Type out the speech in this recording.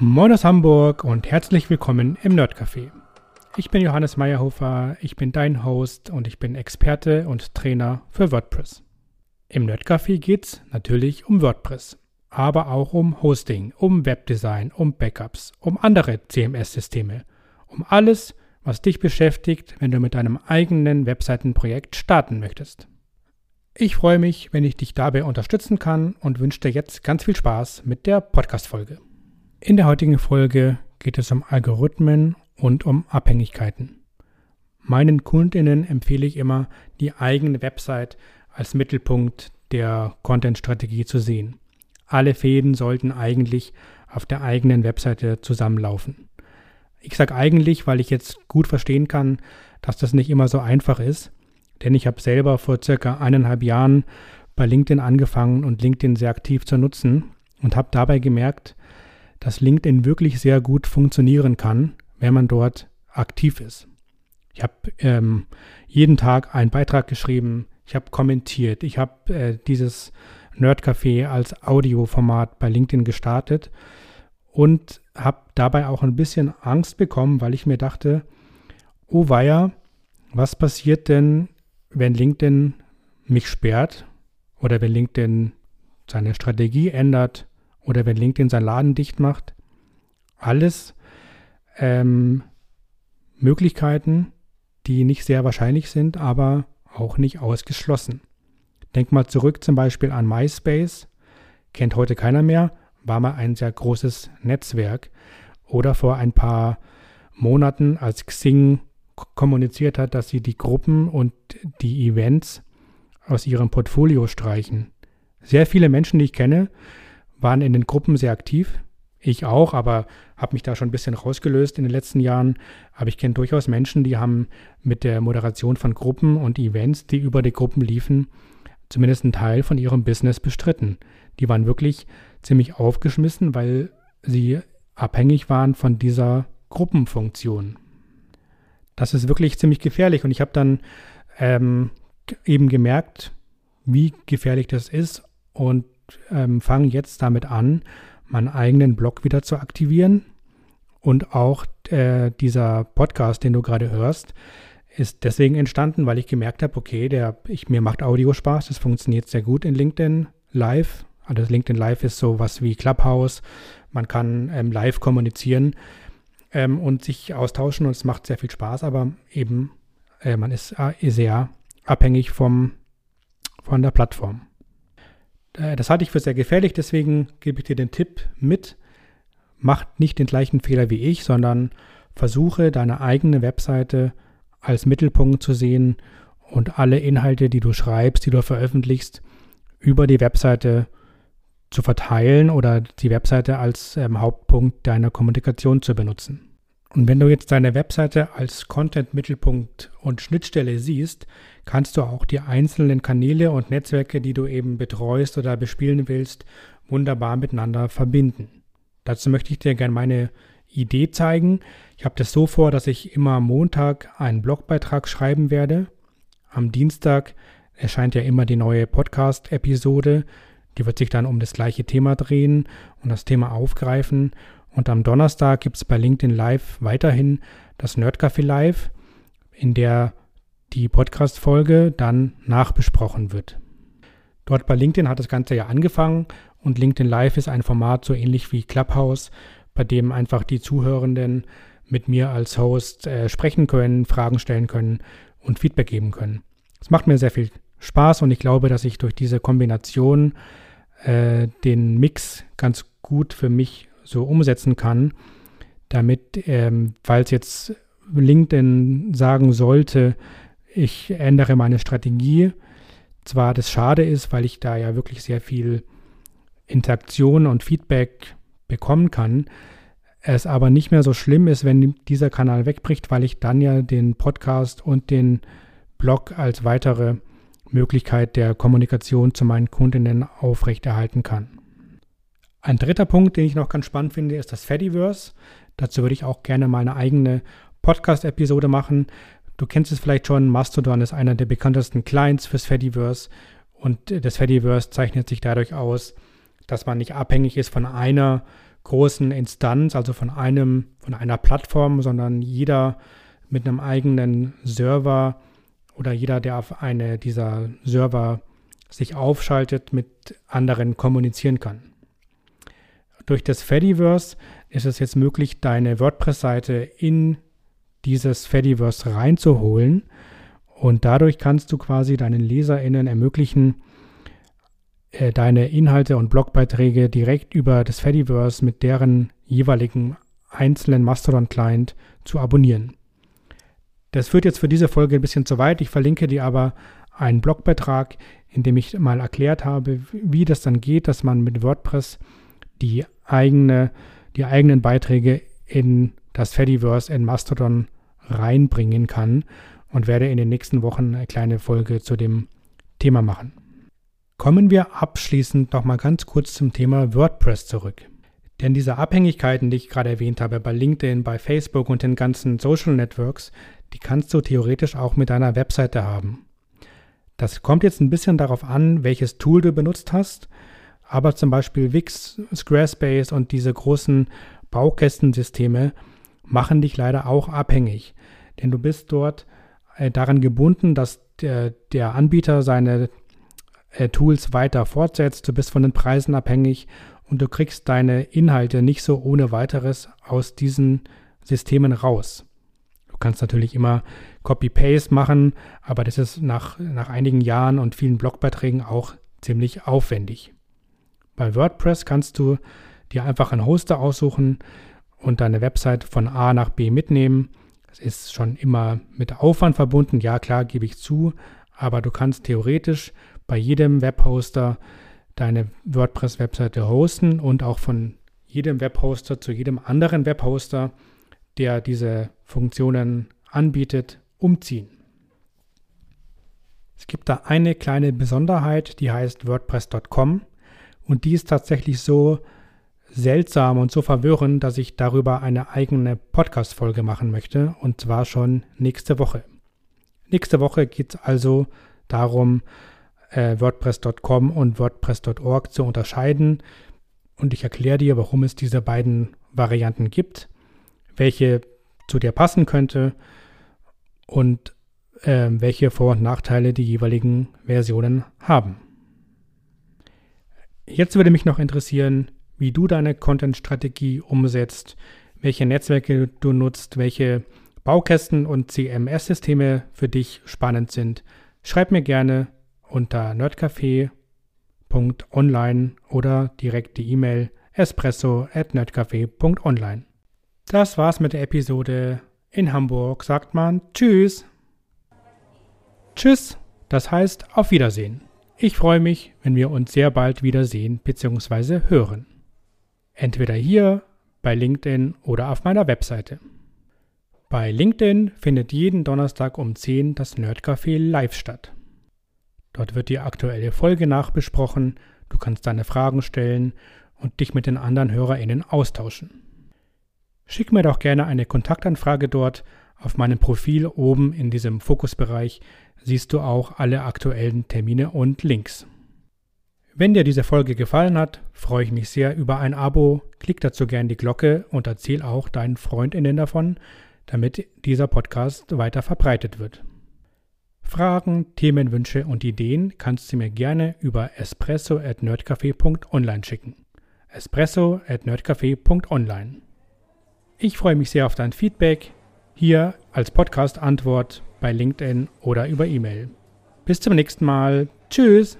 Moin aus Hamburg und herzlich willkommen im Nerdcafé. Ich bin Johannes Meyerhofer, ich bin dein Host und ich bin Experte und Trainer für WordPress. Im Nerdcafé geht's natürlich um WordPress, aber auch um Hosting, um Webdesign, um Backups, um andere CMS-Systeme, um alles, was dich beschäftigt, wenn du mit deinem eigenen Webseitenprojekt starten möchtest. Ich freue mich, wenn ich dich dabei unterstützen kann und wünsche dir jetzt ganz viel Spaß mit der Podcast-Folge. In der heutigen Folge geht es um Algorithmen und um Abhängigkeiten. Meinen Kundinnen empfehle ich immer, die eigene Website als Mittelpunkt der Content-Strategie zu sehen. Alle Fäden sollten eigentlich auf der eigenen Webseite zusammenlaufen. Ich sage eigentlich, weil ich jetzt gut verstehen kann, dass das nicht immer so einfach ist, denn ich habe selber vor circa eineinhalb Jahren bei LinkedIn angefangen und LinkedIn sehr aktiv zu nutzen und habe dabei gemerkt, dass LinkedIn wirklich sehr gut funktionieren kann, wenn man dort aktiv ist. Ich habe ähm, jeden Tag einen Beitrag geschrieben, ich habe kommentiert, ich habe äh, dieses Nerdcafé als Audioformat bei LinkedIn gestartet und habe dabei auch ein bisschen Angst bekommen, weil ich mir dachte, oh weia, was passiert denn, wenn LinkedIn mich sperrt oder wenn LinkedIn seine Strategie ändert oder wenn LinkedIn seinen Laden dicht macht. Alles ähm, Möglichkeiten, die nicht sehr wahrscheinlich sind, aber auch nicht ausgeschlossen. Denk mal zurück zum Beispiel an MySpace, kennt heute keiner mehr, war mal ein sehr großes Netzwerk. Oder vor ein paar Monaten, als Xing kommuniziert hat, dass sie die Gruppen und die Events aus ihrem Portfolio streichen. Sehr viele Menschen, die ich kenne, waren in den Gruppen sehr aktiv. Ich auch, aber habe mich da schon ein bisschen rausgelöst in den letzten Jahren. Aber ich kenne durchaus Menschen, die haben mit der Moderation von Gruppen und Events, die über die Gruppen liefen, zumindest einen Teil von ihrem Business bestritten. Die waren wirklich ziemlich aufgeschmissen, weil sie abhängig waren von dieser Gruppenfunktion. Das ist wirklich ziemlich gefährlich und ich habe dann ähm, eben gemerkt, wie gefährlich das ist und ähm, fange jetzt damit an, meinen eigenen Blog wieder zu aktivieren. Und auch äh, dieser Podcast, den du gerade hörst, ist deswegen entstanden, weil ich gemerkt habe, okay, der, ich, mir macht Audio Spaß, das funktioniert sehr gut in LinkedIn Live. Also LinkedIn Live ist so was wie Clubhouse. Man kann ähm, live kommunizieren ähm, und sich austauschen und es macht sehr viel Spaß, aber eben äh, man ist äh, sehr abhängig vom, von der Plattform. Äh, das halte ich für sehr gefährlich, deswegen gebe ich dir den Tipp mit, mach nicht den gleichen Fehler wie ich, sondern versuche deine eigene Webseite als Mittelpunkt zu sehen und alle Inhalte, die du schreibst, die du veröffentlichst, über die Webseite zu verteilen oder die Webseite als ähm, Hauptpunkt deiner Kommunikation zu benutzen. Und wenn du jetzt deine Webseite als Content-Mittelpunkt und Schnittstelle siehst, kannst du auch die einzelnen Kanäle und Netzwerke, die du eben betreust oder bespielen willst, wunderbar miteinander verbinden. Dazu möchte ich dir gerne meine Idee zeigen. Ich habe das so vor, dass ich immer am Montag einen Blogbeitrag schreiben werde. Am Dienstag erscheint ja immer die neue Podcast-Episode. Die wird sich dann um das gleiche Thema drehen und das Thema aufgreifen. Und am Donnerstag gibt es bei LinkedIn Live weiterhin das Nerdcafé Live, in der die Podcast-Folge dann nachbesprochen wird. Dort bei LinkedIn hat das Ganze ja angefangen und LinkedIn Live ist ein Format so ähnlich wie Clubhouse, bei dem einfach die Zuhörenden mit mir als Host äh, sprechen können, Fragen stellen können und Feedback geben können. Es macht mir sehr viel Spaß und ich glaube, dass ich durch diese Kombination äh, den Mix ganz gut für mich so umsetzen kann, damit, ähm, falls jetzt LinkedIn sagen sollte, ich ändere meine Strategie. Zwar das schade ist, weil ich da ja wirklich sehr viel Interaktion und Feedback bekommen kann, es aber nicht mehr so schlimm ist, wenn dieser Kanal wegbricht, weil ich dann ja den Podcast und den Blog als weitere Möglichkeit der Kommunikation zu meinen Kundinnen aufrechterhalten kann. Ein dritter Punkt, den ich noch ganz spannend finde, ist das Fediverse. Dazu würde ich auch gerne mal eine eigene Podcast-Episode machen. Du kennst es vielleicht schon, Mastodon ist einer der bekanntesten Clients fürs Fediverse und das Fediverse zeichnet sich dadurch aus, dass man nicht abhängig ist von einer großen Instanz, also von einem, von einer Plattform, sondern jeder mit einem eigenen Server oder jeder, der auf eine dieser Server sich aufschaltet, mit anderen kommunizieren kann. Durch das Fediverse ist es jetzt möglich, deine WordPress-Seite in dieses Fediverse reinzuholen und dadurch kannst du quasi deinen LeserInnen ermöglichen, äh, deine Inhalte und Blogbeiträge direkt über das Fediverse mit deren jeweiligen einzelnen Mastodon-Client zu abonnieren. Das führt jetzt für diese Folge ein bisschen zu weit. Ich verlinke dir aber einen Blogbeitrag, in dem ich mal erklärt habe, wie das dann geht, dass man mit WordPress die, eigene, die eigenen Beiträge in das Fediverse in Mastodon reinbringen kann und werde in den nächsten Wochen eine kleine Folge zu dem Thema machen. Kommen wir abschließend noch mal ganz kurz zum Thema WordPress zurück. Denn diese Abhängigkeiten, die ich gerade erwähnt habe, bei LinkedIn, bei Facebook und den ganzen Social Networks, die kannst du theoretisch auch mit deiner Webseite haben. Das kommt jetzt ein bisschen darauf an, welches Tool du benutzt hast, aber zum Beispiel Wix, Squarespace und diese großen Baukästensysteme machen dich leider auch abhängig, denn du bist dort äh, daran gebunden, dass der, der Anbieter seine äh, Tools weiter fortsetzt. Du bist von den Preisen abhängig und du kriegst deine Inhalte nicht so ohne weiteres aus diesen Systemen raus. Du kannst natürlich immer Copy-Paste machen, aber das ist nach, nach einigen Jahren und vielen Blogbeiträgen auch ziemlich aufwendig. Bei WordPress kannst du dir einfach einen Hoster aussuchen und deine Website von A nach B mitnehmen. Es ist schon immer mit Aufwand verbunden, ja klar, gebe ich zu, aber du kannst theoretisch bei jedem Webhoster deine WordPress-Webseite hosten und auch von jedem Webhoster zu jedem anderen Webhoster, der diese Funktionen anbietet, umziehen. Es gibt da eine kleine Besonderheit, die heißt WordPress.com und die ist tatsächlich so seltsam und so verwirrend, dass ich darüber eine eigene Podcast-Folge machen möchte und zwar schon nächste Woche. Nächste Woche geht es also darum, äh, WordPress.com und WordPress.org zu unterscheiden und ich erkläre dir, warum es diese beiden Varianten gibt, welche zu dir passen könnte und äh, welche Vor- und Nachteile die jeweiligen Versionen haben. Jetzt würde mich noch interessieren, wie du deine Content-Strategie umsetzt, welche Netzwerke du nutzt, welche Baukästen und CMS-Systeme für dich spannend sind. Schreib mir gerne unter nerdcafé.online oder direkt die E-Mail espresso at nerdcafé.online. Das war's mit der Episode. In Hamburg sagt man Tschüss. Tschüss, das heißt auf Wiedersehen. Ich freue mich, wenn wir uns sehr bald wiedersehen bzw. hören. Entweder hier, bei LinkedIn oder auf meiner Webseite. Bei LinkedIn findet jeden Donnerstag um 10 das Nerdcafé live statt. Dort wird die aktuelle Folge nachbesprochen, du kannst deine Fragen stellen und dich mit den anderen HörerInnen austauschen. Schick mir doch gerne eine Kontaktanfrage dort. Auf meinem Profil oben in diesem Fokusbereich siehst du auch alle aktuellen Termine und Links. Wenn dir diese Folge gefallen hat, freue ich mich sehr über ein Abo. Klick dazu gerne die Glocke und erzähl auch deinen FreundInnen davon, damit dieser Podcast weiter verbreitet wird. Fragen, Themenwünsche und Ideen kannst du mir gerne über espresso at nerdcafé.online schicken. espresso at nerdcafé.online. Ich freue mich sehr auf dein Feedback hier als Podcast-Antwort bei LinkedIn oder über E-Mail. Bis zum nächsten Mal. Tschüss!